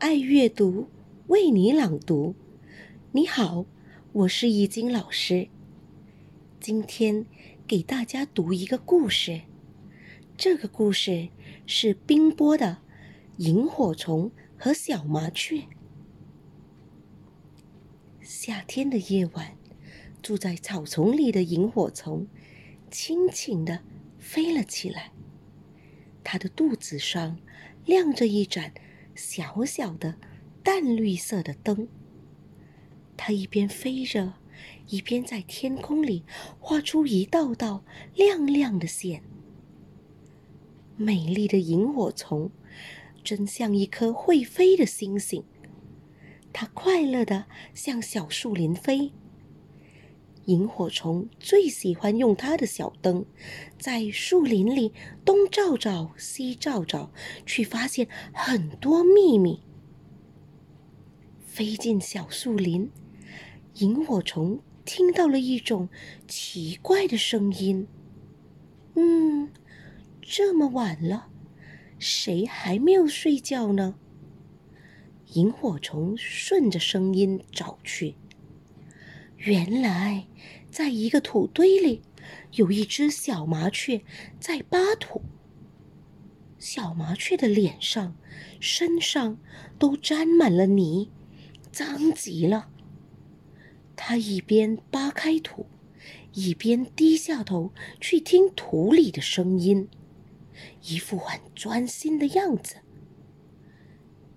爱阅读，为你朗读。你好，我是易经老师。今天给大家读一个故事。这个故事是冰波的萤火虫和小麻雀。夏天的夜晚，住在草丛里的萤火虫轻轻地飞了起来。它的肚子上亮着一盏小小的淡绿色的灯。它一边飞着，一边在天空里画出一道道亮亮的线。美丽的萤火虫，真像一颗会飞的星星。它快乐地向小树林飞。萤火虫最喜欢用它的小灯，在树林里东照照、西照照，去发现很多秘密。飞进小树林，萤火虫听到了一种奇怪的声音。嗯，这么晚了，谁还没有睡觉呢？萤火虫顺着声音找去。原来，在一个土堆里，有一只小麻雀在扒土。小麻雀的脸上、身上都沾满了泥，脏极了。它一边扒开土，一边低下头去听土里的声音，一副很专心的样子。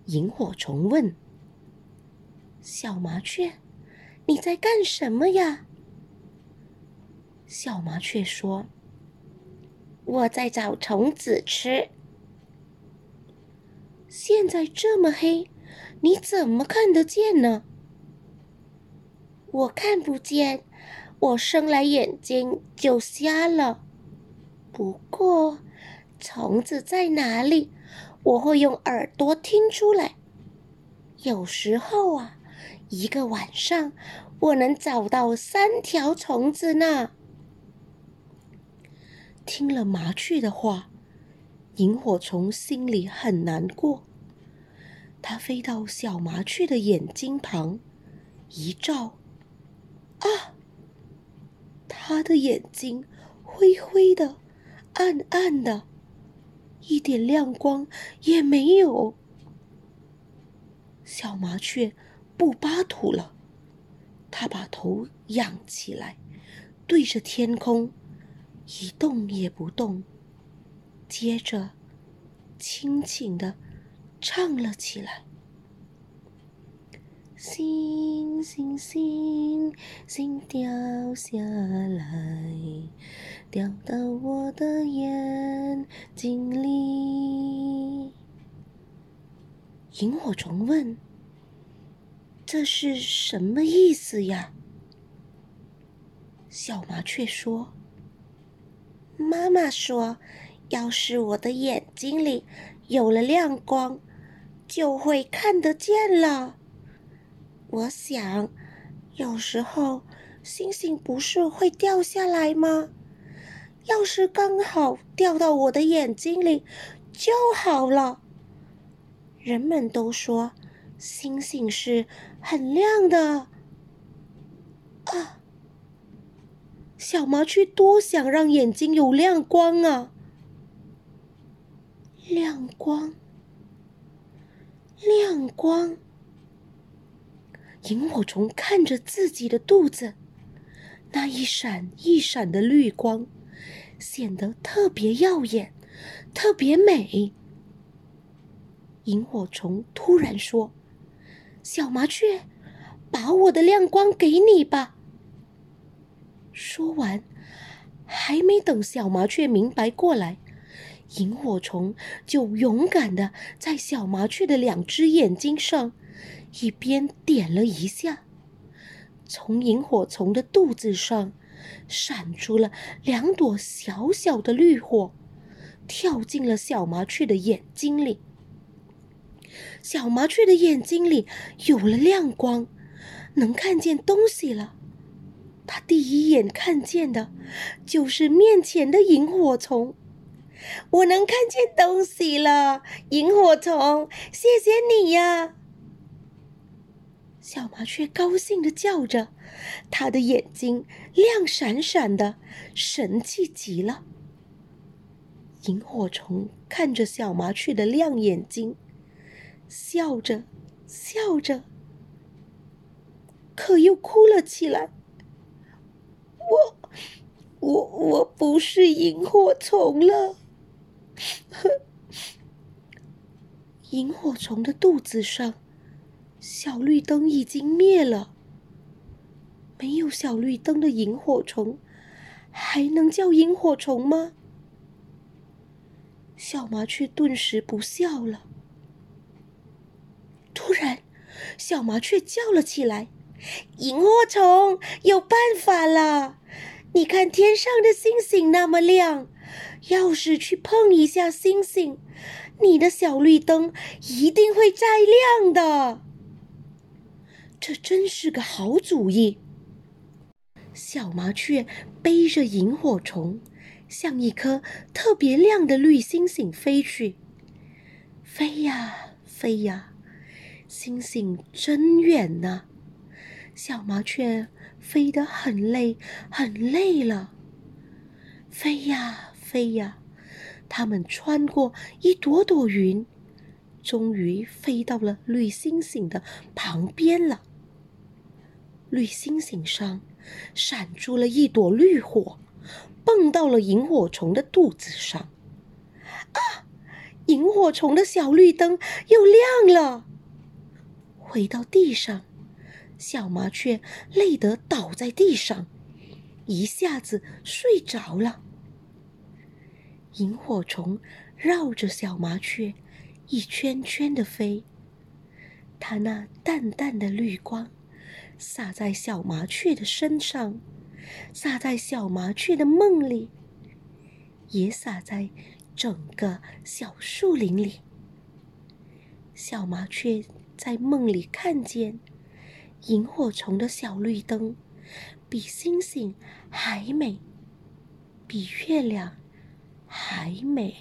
萤火虫问：“小麻雀。”你在干什么呀？小麻雀说：“我在找虫子吃。”现在这么黑，你怎么看得见呢？我看不见，我生来眼睛就瞎了。不过，虫子在哪里，我会用耳朵听出来。有时候啊。一个晚上，我能找到三条虫子呢。听了麻雀的话，萤火虫心里很难过。它飞到小麻雀的眼睛旁，一照，啊，它的眼睛灰灰的、暗暗的，一点亮光也没有。小麻雀。不扒土了，他把头仰起来，对着天空，一动也不动。接着，轻轻的唱了起来：“星星星星掉下来，掉到我的眼睛里。”萤火虫问。这是什么意思呀？小麻雀说：“妈妈说，要是我的眼睛里有了亮光，就会看得见了。我想，有时候星星不是会掉下来吗？要是刚好掉到我的眼睛里就好了。人们都说。”星星是很亮的啊！小麻雀多想让眼睛有亮光啊！亮光，亮光！萤火虫看着自己的肚子，那一闪一闪的绿光，显得特别耀眼，特别美。萤火虫突然说。小麻雀，把我的亮光给你吧。说完，还没等小麻雀明白过来，萤火虫就勇敢的在小麻雀的两只眼睛上一边点了一下，从萤火虫的肚子上闪出了两朵小小的绿火，跳进了小麻雀的眼睛里。小麻雀的眼睛里有了亮光，能看见东西了。它第一眼看见的，就是面前的萤火虫。我能看见东西了，萤火虫，谢谢你呀！小麻雀高兴的叫着，它的眼睛亮闪闪的，神气极了。萤火虫看着小麻雀的亮眼睛，笑着笑着，可又哭了起来。我。我我不是萤火虫了，萤火虫的肚子上，小绿灯已经灭了。没有小绿灯的萤火虫，还能叫萤火虫吗？小麻雀顿时不笑了。小麻雀叫了起来：“萤火虫，有办法了！”你看天上的星星那么亮，要是去碰一下星星，你的小绿灯一定会再亮的。这真是个好主意。小麻雀背着萤火虫，向一颗特别亮的绿星星飞去。飞呀飞呀，星星真远呐！小麻雀。飞得很累，很累了。飞呀飞呀，它们穿过一朵朵云，终于飞到了绿星星的旁边了。绿星星上闪出了一朵绿火，蹦到了萤火虫的肚子上。啊！萤火虫的小绿灯又亮了。回到地上。小麻雀累得倒在地上，一下子睡着了。萤火虫绕着小麻雀一圈圈的飞，它那淡淡的绿光洒在小麻雀的身上，洒在小麻雀的梦里，也洒在整个小树林里。小麻雀在梦里看见。萤火虫的小绿灯，比星星还美，比月亮还美。